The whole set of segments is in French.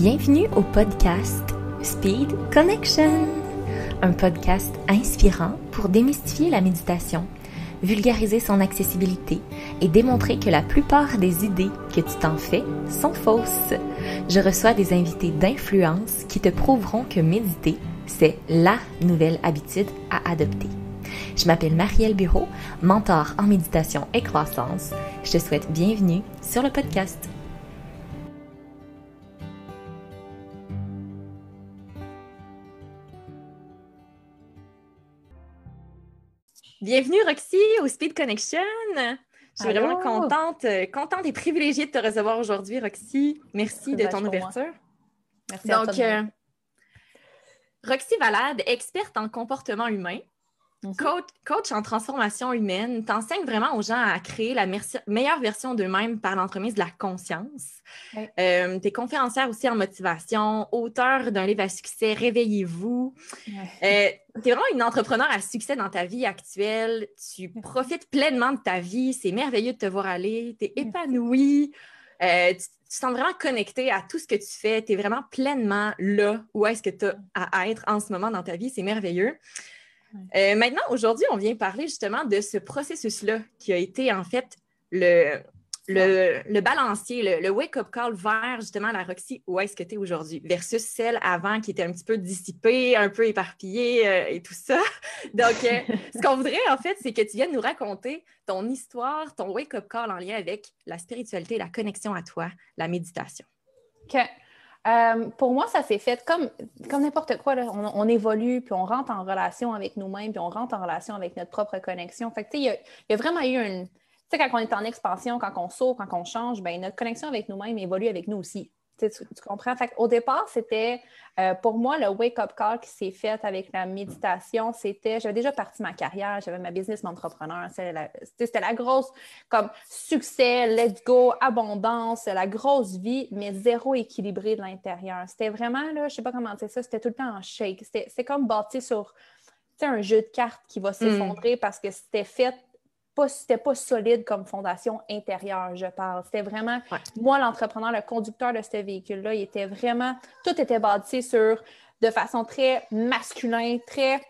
Bienvenue au podcast Speed Connection, un podcast inspirant pour démystifier la méditation, vulgariser son accessibilité et démontrer que la plupart des idées que tu t'en fais sont fausses. Je reçois des invités d'influence qui te prouveront que méditer, c'est la nouvelle habitude à adopter. Je m'appelle Marielle Bureau, mentor en méditation et croissance. Je te souhaite bienvenue sur le podcast. Bienvenue Roxy au Speed Connection. Je suis vraiment contente, euh, contente et privilégiée de te recevoir aujourd'hui, Roxy. Merci de ton ouverture. Merci Donc, à toi. Euh, Roxy Valade, experte en comportement humain, Coach, en transformation humaine, t'enseignes vraiment aux gens à créer la meilleure version d'eux-mêmes par l'entremise de la conscience. Euh, tu es conférencière aussi en motivation, auteur d'un livre à succès, Réveillez-vous. Euh, tu es vraiment une entrepreneur à succès dans ta vie actuelle. Tu profites pleinement de ta vie. C'est merveilleux de te voir aller. Tu es épanouie. Euh, tu, te sens vraiment connecté à tout ce que tu fais. Tu es vraiment pleinement là où est-ce que tu as à être en ce moment dans ta vie. C'est merveilleux. Euh, maintenant, aujourd'hui, on vient parler justement de ce processus-là qui a été en fait le, le, balancier, le, wake-up call vers justement la Roxy, où est-ce que tu es aujourd'hui, versus celle avant qui était un petit peu dissipée, un peu éparpillée euh, et tout ça. Donc, euh, ce qu'on voudrait en fait, c'est que tu viennes nous raconter ton histoire, ton wake-up call en lien avec la spiritualité, la connexion à toi, la méditation. OK. Euh, pour moi, ça s'est fait comme, n'importe quoi. On, évolue, puis on rentre en relation avec nous-mêmes, puis on rentre en relation avec notre propre connexion. Fait il y, a vraiment eu une. Tu sais, quand on est en expansion, quand on saute, quand on change, ben, notre connexion avec nous-mêmes évolue avec nous aussi. Tu, comprends? Au départ, c'était euh, pour moi le wake-up call qui s'est fait avec la méditation. C'était, j'avais déjà parti ma carrière, j'avais ma business entrepreneur. C'était la, grosse, comme succès, let's go, abondance, la grosse vie, mais zéro équilibré de l'intérieur. C'était vraiment, là, je ne sais pas comment dire ça, c'était tout le temps en shake. C'était comme bâti sur un jeu de cartes qui va mm. s'effondrer parce que c'était fait c'était pas solide comme fondation intérieure, je parle. C'était vraiment, moi, l'entrepreneur, le conducteur de ce véhicule-là, il était vraiment, tout était bâti sur, de façon très masculin, très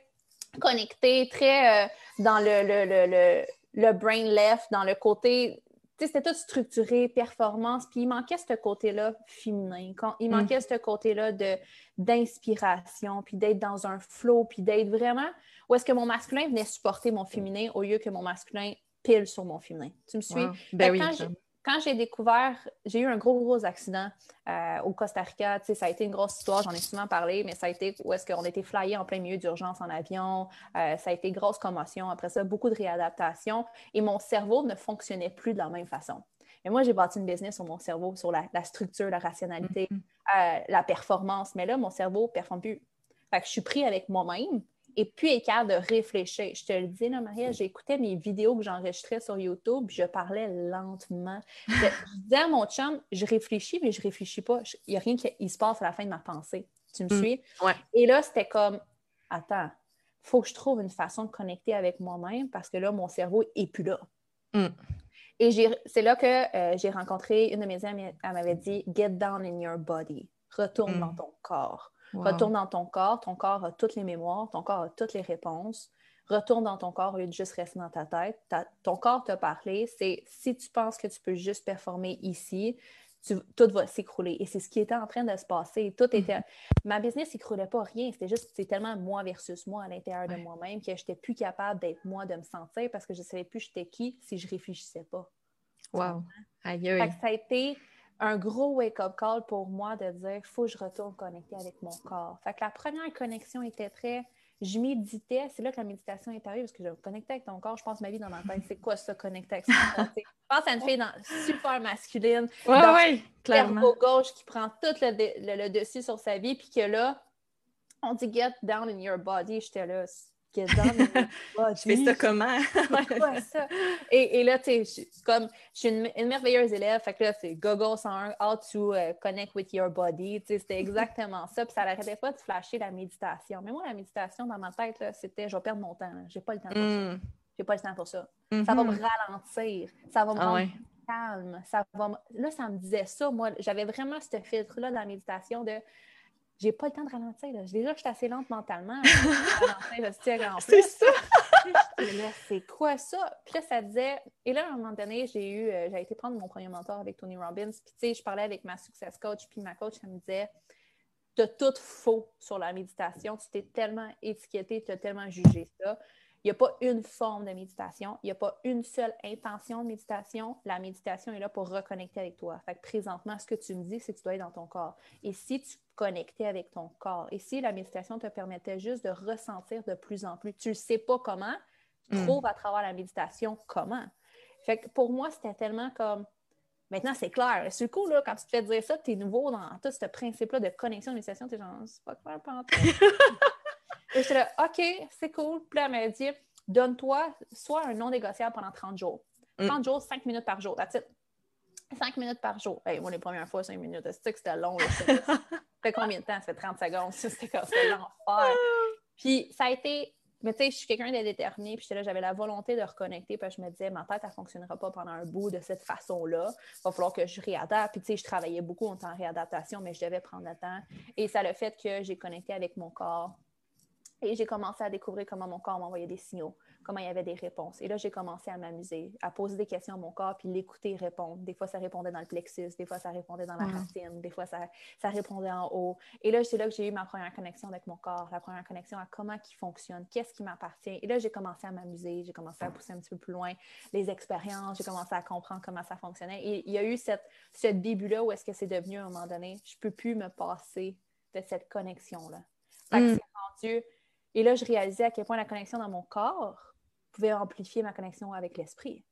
connecté, très euh, dans le, le, le, brain left, dans le côté c'était tout structuré, performance, puis il manquait ce côté-là féminin. il manquait mm. ce côté-là d'inspiration, puis d'être dans un flow, puis d'être vraiment ou est-ce que mon masculin venait supporter mon féminin au lieu que mon masculin pile sur mon féminin? Tu me suis? Ben quand j'ai découvert, j'ai eu un gros, gros accident euh, au Costa Rica. Ça a été une grosse histoire, j'en ai souvent parlé, mais ça a été où est-ce qu'on était flyé en plein milieu d'urgence en avion. Euh, ça a été grosse commotion. Après ça, beaucoup de réadaptation. Et mon cerveau ne fonctionnait plus de la même façon. Et moi, j'ai bâti une business sur mon cerveau, sur la, structure, la rationalité, mm-hmm. euh, la performance. Mais là, mon cerveau ne performe plus. Fait que je suis pris avec moi-même et puis être capable de réfléchir. Je te le dis, là, Maria, j'écoutais mes vidéos que j'enregistrais sur YouTube, je parlais lentement. Je, disais à mon chum, je réfléchis, mais je réfléchis pas. Il n'y a rien qui se passe à la fin de ma pensée. Tu me mm. suis? Et là, c'était comme, attends, il faut que je trouve une façon de connecter avec moi-même parce que là, mon cerveau n'est plus là. Mm. Et c'est là que euh, j'ai rencontré une de mes amies, elle m'avait dit, Get down in your body, retourne mm. dans ton corps. Retourne dans ton corps, ton corps a toutes les mémoires, ton corps a toutes les réponses. Retourne dans ton corps au lieu de juste rester dans ta tête. ton corps t'a parlé, c'est si tu penses que tu peux juste performer ici, tout va s'écrouler. Et c'est ce qui était en train de se passer. Tout était. Ma business s'écroulait pas rien. C'était juste, c'est tellement moi versus moi à l'intérieur de moi-même que je n'étais plus capable d'être moi, de me sentir parce que je ne savais plus j'étais qui si je réfléchissais pas. Wow. Aïe, ça a été un gros wake-up call pour moi de dire il faut que je retourne connecter avec mon corps. Fait que la première connexion était très. Je méditais, c'est là que la méditation est arrivée parce que je me connectais avec ton corps. Je pense ma vie dans ma tête, c'est quoi ça, connecter avec son corps? je pense à une fille super masculine, ouais, clairement. gauche qui prend tout le, dessus sur sa vie, puis que là, on dit get down in your body. J'étais là, je fais ça comment? ça? Et, là, tu sais, comme je suis une, merveilleuse élève, fait que là, c'est Google 101, How to uh, Connect with Your Body. Tu sais, c'était exactement ça. Puis ça n'arrêtait pas de flasher la méditation. Mais moi, la méditation, dans ma tête, c'était je vais perdre mon temps. J'ai pas le temps pour ça. Hmm. J'ai pas le temps pour ça. Ça va me mm-hmm. ralentir. Ça va me ah calme. Ça va... Là, ça me disait ça. Moi, j'avais vraiment ce filtre-là dans la méditation de j'ai pas le temps de ralentir. Déjà, je suis assez lente mentalement. c'est ça! c'est quoi ça? Puis là, ça disait. Et là, à un moment donné, j'ai eu, euh, j'ai été prendre mon premier mentor avec Tony Robbins. Puis, tu sais, je parlais avec ma success coach, puis ma coach, elle me disait Tu as tout faux sur la méditation. Tu t'es tellement étiqueté, tu as tellement jugé ça. Il n'y a pas une forme de méditation, il n'y a pas une seule intention de méditation. La méditation est là pour reconnecter avec toi. Fait que présentement, ce que tu me dis, c'est que tu dois être dans ton corps. Et si tu connectais avec ton corps, et si la méditation te permettait juste de ressentir de plus en plus, tu ne sais pas comment, tu hmm. trouves à travers la méditation comment. Fait que pour moi, c'était tellement comme Maintenant, c'est clair. C'est cool, là, quand tu te fais dire ça, tu es nouveau dans tout ce principe-là de connexion de méditation, tu es genre, c'est pas clair, pas Et j'étais là, OK, c'est cool. Puis là, elle m'a dit, donne-toi soit un non négociable pendant 30 jours. 30 mm. jours, 5 minutes par jour. That's it. 5 minutes par jour. Hey, moi, les premières fois, 5 minutes, c'était que c'était long. ça? Fait combien de temps? Ça fait 30 secondes. C'était comme l'enfer. Puis ça a été. Mais tu sais, je suis quelqu'un de déterminé, puis là, j'avais la volonté de reconnecter, puis je me disais, ma tête, elle ne fonctionnera pas pendant un bout de cette façon-là. Il va falloir que je réadapte. Puis tu sais, je travaillais beaucoup en temps de réadaptation, mais je devais prendre le temps. Et ça a le fait que j'ai connecté avec mon corps, et j'ai commencé à découvrir comment mon corps m'envoyait des signaux, comment il y avait des réponses. Et là, j'ai commencé à m'amuser, à poser des questions à mon corps, puis l'écouter répondre. Des fois, ça répondait dans le plexus, des fois, ça répondait dans la racine, des fois, ça, ça, répondait en haut. Et là, c'est là que j'ai eu ma première connexion avec mon corps, la première connexion à comment il fonctionne, qu'est-ce qui m'appartient. Et là, j'ai commencé à m'amuser, j'ai commencé à pousser un petit peu plus loin les expériences, j'ai commencé à comprendre comment ça fonctionnait. Et il y a eu cette, ce début-là où est-ce que c'est devenu à un moment donné, je ne peux plus me passer de cette connexion-là. Mm. c'est rendu et là, je réalisais à quel point la connexion dans mon corps pouvait amplifier ma connexion avec l'esprit.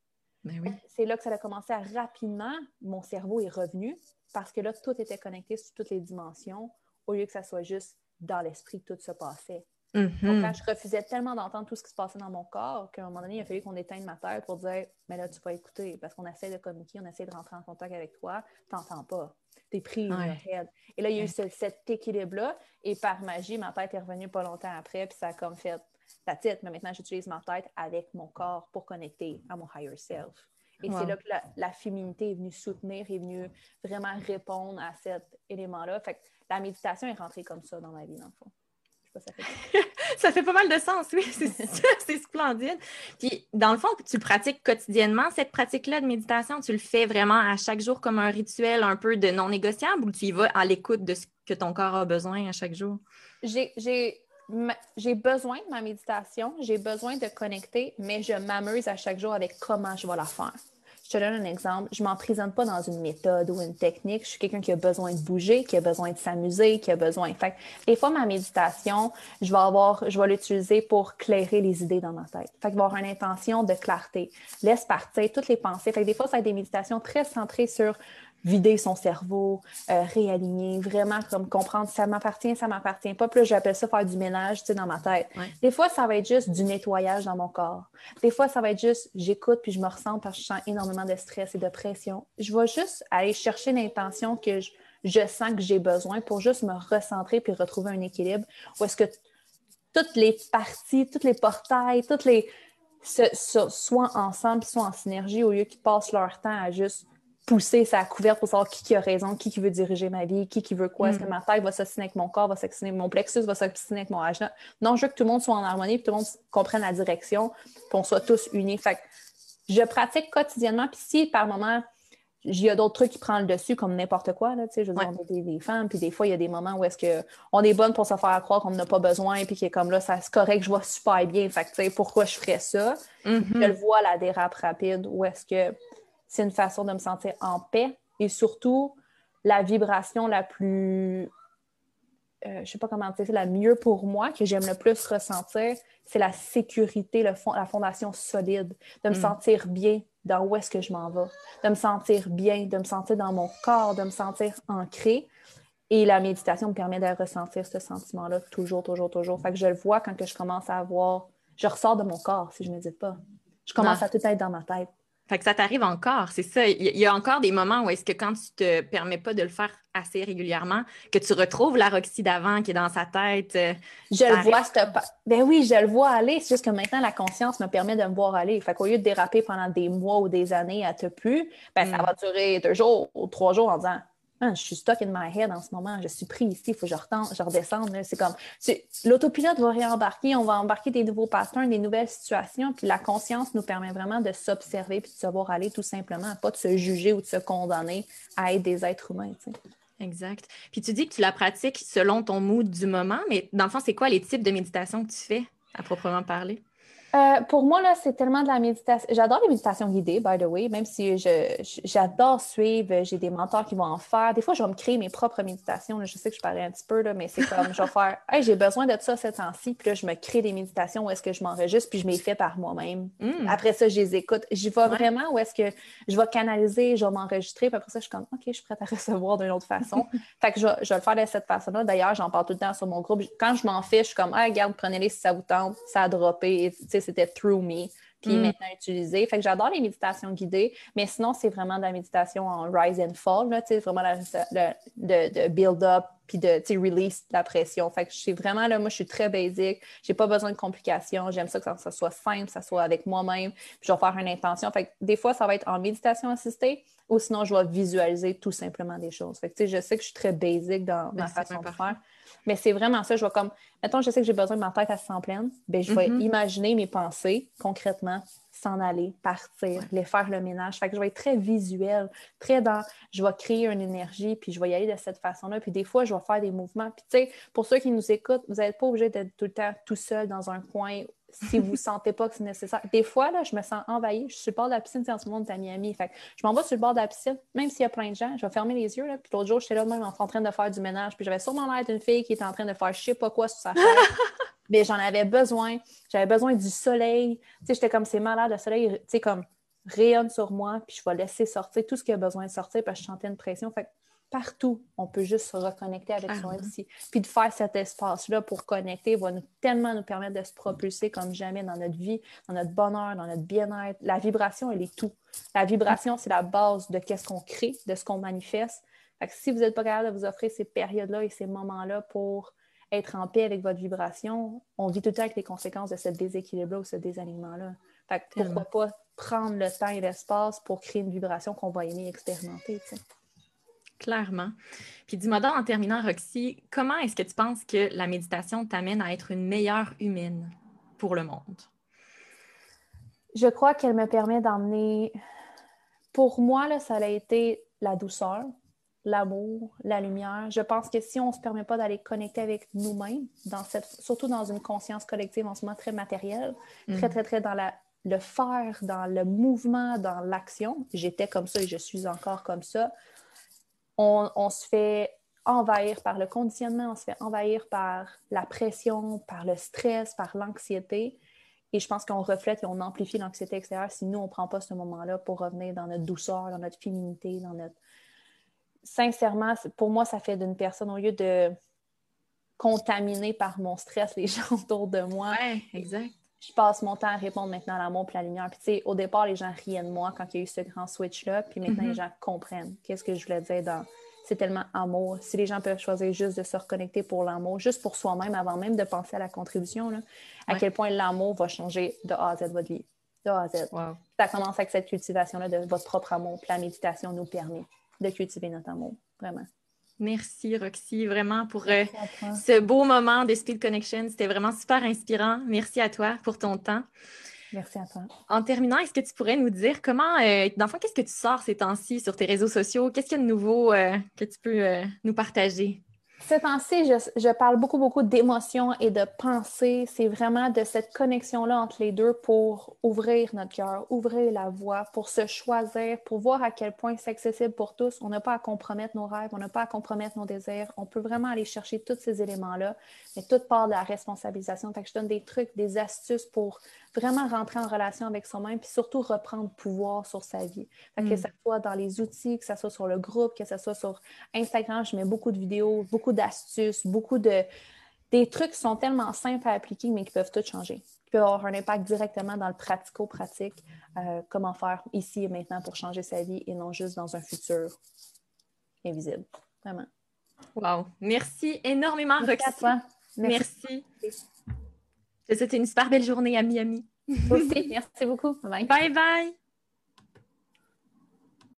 Ben c'est là que ça a commencé à rapidement, mon cerveau est revenu parce que là, tout était connecté sur toutes les dimensions au lieu que ça soit juste dans l'esprit que tout se passait. Mm-hmm. Donc, quand je refusais tellement d'entendre tout ce qui se passait dans mon corps, qu'à un moment donné, il a fallu qu'on éteigne ma tête pour dire Mais là, tu vas écouter parce qu'on essaie de communiquer, on essaie de rentrer en contact avec toi, tu n'entends pas t'es pris Et là, il y a eu cet équilibre-là. Et par magie, ma tête est revenue pas longtemps après. Puis ça a comme fait la tête. Mais maintenant, j'utilise ma tête avec mon corps pour connecter à mon higher self. Et c'est là que la, féminité est venue soutenir, est venue vraiment répondre à cet élément-là. Fait que la méditation est rentrée comme ça dans ma vie, dans le fond. ça fait pas mal de sens, oui, c'est splendide. Puis, dans le fond, tu pratiques quotidiennement cette pratique-là de méditation? Tu le fais vraiment à chaque jour comme un rituel un peu de non négociable ou tu y vas à l'écoute de ce que ton corps a besoin à chaque jour? J'ai besoin de ma méditation, j'ai besoin de connecter, mais je m'amuse à chaque jour avec comment je vais la faire. Je te donne un exemple. Je ne m'emprisonne pas dans une méthode ou une technique. Je suis quelqu'un qui a besoin de bouger, qui a besoin de s'amuser, qui a besoin. Fait des fois, ma méditation, je vais avoir, je vais l'utiliser pour clairer les idées dans ma tête. Fait que avoir une intention de clarté. Laisse partir toutes les pensées. Fait que des fois, ça a des méditations très centrées sur vider son cerveau, euh, réaligner, vraiment comme comprendre ça m'appartient, ça m'appartient pas. Plus j'appelle ça faire du ménage tu sais, dans ma tête. Des fois, ça va être juste du nettoyage dans mon corps. Des fois, ça va être juste j'écoute puis je me ressens parce que je sens énormément de stress et de pression. Je vais juste aller chercher l'intention que je, sens que j'ai besoin pour juste me recentrer puis retrouver un équilibre. Ou est-ce que toutes les parties, toutes les portails, toutes les soient ensemble, soient en synergie au lieu qu'ils passent leur temps à juste pousser sa couverte pour savoir qui, qui a raison, qui, qui veut diriger ma vie, qui, qui veut quoi. Est-ce que mm. ma tête va s'assiner avec mon corps, va s'assiner mon plexus, va s'assiner avec mon agent? Non, je veux que tout le monde soit en harmonie, que tout le monde comprenne la direction, qu'on soit tous unis. Fait je pratique quotidiennement, puis si par moment, il y a d'autres trucs qui prennent le dessus, comme n'importe quoi, là, je veux dire, on est des, femmes, puis des fois, il y a des moments où est-ce qu'on est bonne pour se faire croire qu'on n'a pas besoin, puis qui est comme là, ça c'est correct, je vois super bien, fait que, pourquoi je ferais ça? Mm-hmm. Je le vois, la dérape rapide, où est-ce que c'est une façon de me sentir en paix et surtout la vibration la plus, Je euh, je sais pas comment dire, la mieux pour moi, que j'aime le plus ressentir, c'est la sécurité, le fond, la fondation solide, de me mm. sentir bien dans où est-ce que je m'en vais, de me sentir bien, de me sentir dans mon corps, de me sentir ancré. Et la méditation me permet de ressentir ce sentiment-là toujours, toujours, toujours. Fait que je le vois quand que je commence à avoir, je ressors de mon corps si je ne médite pas. Je commence à tout être dans ma tête. Fait que ça t'arrive encore, c'est ça. Il y, a encore des moments où est-ce que quand tu te permets pas de le faire assez régulièrement, que tu retrouves la Roxy d'avant qui est dans sa tête. Euh, je le vois, ben oui, je le vois aller. C'est juste que maintenant, la conscience me permet de me voir aller. Fait qu'au lieu de déraper pendant des mois ou des années à te plus, ben, ça mm. va durer deux jours ou trois jours en disant je suis stuck in my head en ce moment, je suis pris ici, il faut que je, je redescende. C'est comme l'autopilote va réembarquer, on va embarquer des nouveaux patterns, des nouvelles situations, puis la conscience nous permet vraiment de s'observer puis de se voir aller tout simplement, pas de se juger ou de se condamner à être des êtres humains. Exact. Puis tu dis que tu la pratiques selon ton mood du moment, mais dans le fond, c'est quoi les types de méditation que tu fais à proprement parler? Euh, pour moi, là, c'est tellement de la méditation. J'adore les méditations guidées, by the way, même si j'adore suivre, j'ai des mentors qui vont en faire. Des fois, je vais me créer mes propres méditations. Je sais que je parlais un petit peu, là, mais c'est comme, je vais faire, hey, j'ai besoin de ça ce temps-ci, puis là, je me crée des méditations où est-ce que je m'enregistre, puis je m'y fais par moi-même. Hmm. Après ça, je les écoute. J'y vais vraiment où est-ce que je vais canaliser, je vais m'enregistrer, puis après ça, je suis comme, OK, je suis prête à recevoir d'une autre façon. fait que je, je, vais le faire de cette façon-là. D'ailleurs, j'en parle tout le temps sur mon groupe. Quand je m'en fais, je suis comme, ah, regarde, prenez-les si ça vous tente, ça a droppé c'était through me, puis mm. maintenant utilisé. Fait que j'adore les méditations guidées, mais sinon, c'est vraiment de la méditation en rise and fall, là, vraiment de, build up, puis de release la pression. Fait que je suis vraiment là, moi, je suis très basique, j'ai pas besoin de complications, j'aime ça que ça, soit simple, ça soit avec moi-même, puis je vais faire une intention. Fait que des fois, ça va être en méditation assistée, ou sinon, je vais visualiser tout simplement des choses. Fait que, je sais que je suis très basique dans ma façon de faire. Mais c'est vraiment ça. Je vais comme, mettons, je sais que j'ai besoin de ma tête à se pleine. Bien, je vais mm-hmm. imaginer mes pensées concrètement, s'en aller, partir, les faire le ménage. Fait que je vais être très visuel, très dans, je vais créer une énergie, puis je vais y aller de cette façon-là. Puis des fois, je vais faire des mouvements. Puis tu sais, pour ceux qui nous écoutent, vous n'êtes pas obligé d'être tout le temps tout seul dans un coin si vous ne sentez pas que c'est nécessaire. Des fois, là, je me sens envahie. Je suis sur le bord de la piscine, en ce moment, à Miami. Fait je m'en vais sur le bord de la piscine, même s'il y a plein de gens, je vais fermer les yeux. Là, puis l'autre jour, j'étais là même en train de faire du ménage. Puis j'avais sûrement l'air d'une fille qui était en train de faire je sais pas quoi sur sa chaise. Mais j'en avais besoin. J'avais besoin du soleil. Tu sais, j'étais comme c'est malade, le soleil, tu sais, comme rayonne sur moi, puis je vais laisser sortir tout ce qui a besoin de sortir parce que je sentais une pression. Fait partout, on peut juste se reconnecter avec ah, soi aussi. Puis de faire cet espace-là pour connecter va nous, tellement nous permettre de se propulser comme jamais dans notre vie, dans notre bonheur, dans notre bien-être. La vibration, elle est tout. La vibration, c'est la base de ce qu'on crée, de ce qu'on manifeste. Fait que si vous n'êtes pas capable de vous offrir ces périodes-là et ces moments-là pour être en paix avec votre vibration, on vit tout le temps avec les conséquences de ce déséquilibre-là ou ce désalignement-là. Fait que pourquoi pas prendre le temps et l'espace pour créer une vibration qu'on va aimer expérimenter, Clairement. Puis dis-moi donc, en terminant, Roxy, comment est-ce que tu penses que la méditation t'amène à être une meilleure humaine pour le monde? Je crois qu'elle me permet d'emmener... Pour moi, là, ça a été la douceur, l'amour, la lumière. Je pense que si on ne se permet pas d'aller connecter avec nous-mêmes, dans cette, surtout dans une conscience collective en ce moment très matérielle, très, mm. très, très dans la, le faire, dans le mouvement, dans l'action, j'étais comme ça et je suis encore comme ça, on, se fait envahir par le conditionnement, on se fait envahir par la pression, par le stress, par l'anxiété. Et je pense qu'on reflète et on amplifie l'anxiété extérieure si nous, on ne prend pas ce moment-là pour revenir dans notre douceur, dans notre féminité, dans notre... Sincèrement, pour moi, ça fait d'une personne, au lieu de contaminer par mon stress les gens autour de moi. exact. Je passe mon temps à répondre maintenant à l'amour et la lumière. Puis, tu sais, au départ, les gens riaient de moi quand il y a eu ce grand switch-là. Puis maintenant, les mhm. gens comprennent qu'est-ce que je voulais dire dans c'est tellement amour. Si les gens peuvent choisir juste de se reconnecter pour l'amour, juste pour soi-même, avant même de penser à la contribution, là, à quel point l'amour va changer de A à Z votre vie. De A à Z. Ça commence avec cette cultivation-là de votre propre amour. Puis la méditation nous permet de cultiver notre amour, vraiment. Merci Roxy, vraiment pour euh, ce beau moment de Speed Connection. C'était vraiment super inspirant. Merci à toi pour ton temps. Merci à toi. En terminant, est-ce que tu pourrais nous dire comment, euh, dans qu'est-ce que tu sors ces temps-ci sur tes réseaux sociaux? Qu'est-ce qu'il y a de nouveau euh, que tu peux euh, nous partager? Ces temps-ci, je, parle beaucoup, beaucoup d'émotions et de pensées. C'est vraiment de cette connexion-là entre les deux pour ouvrir notre cœur, ouvrir la voie, pour se choisir, pour voir à quel point c'est accessible pour tous. On n'a pas à compromettre nos rêves, on n'a pas à compromettre nos désirs. On peut vraiment aller chercher tous ces éléments-là, mais tout part de la responsabilisation. Fait que je donne des trucs, des astuces pour vraiment rentrer en relation avec soi-même, puis surtout reprendre pouvoir sur sa vie. Que mm. ce soit dans les outils, que ce soit sur le groupe, que ce soit sur Instagram, je mets beaucoup de vidéos, beaucoup d'astuces, beaucoup de des trucs qui sont tellement simples à appliquer, mais qui peuvent tout changer, qui peuvent avoir un impact directement dans le pratico-pratique, euh, comment faire ici et maintenant pour changer sa vie et non juste dans un futur invisible. Vraiment. Wow. Merci énormément, Roxy. Merci. Merci. C'était une super belle journée à Miami. Aussi, merci beaucoup. Bye bye.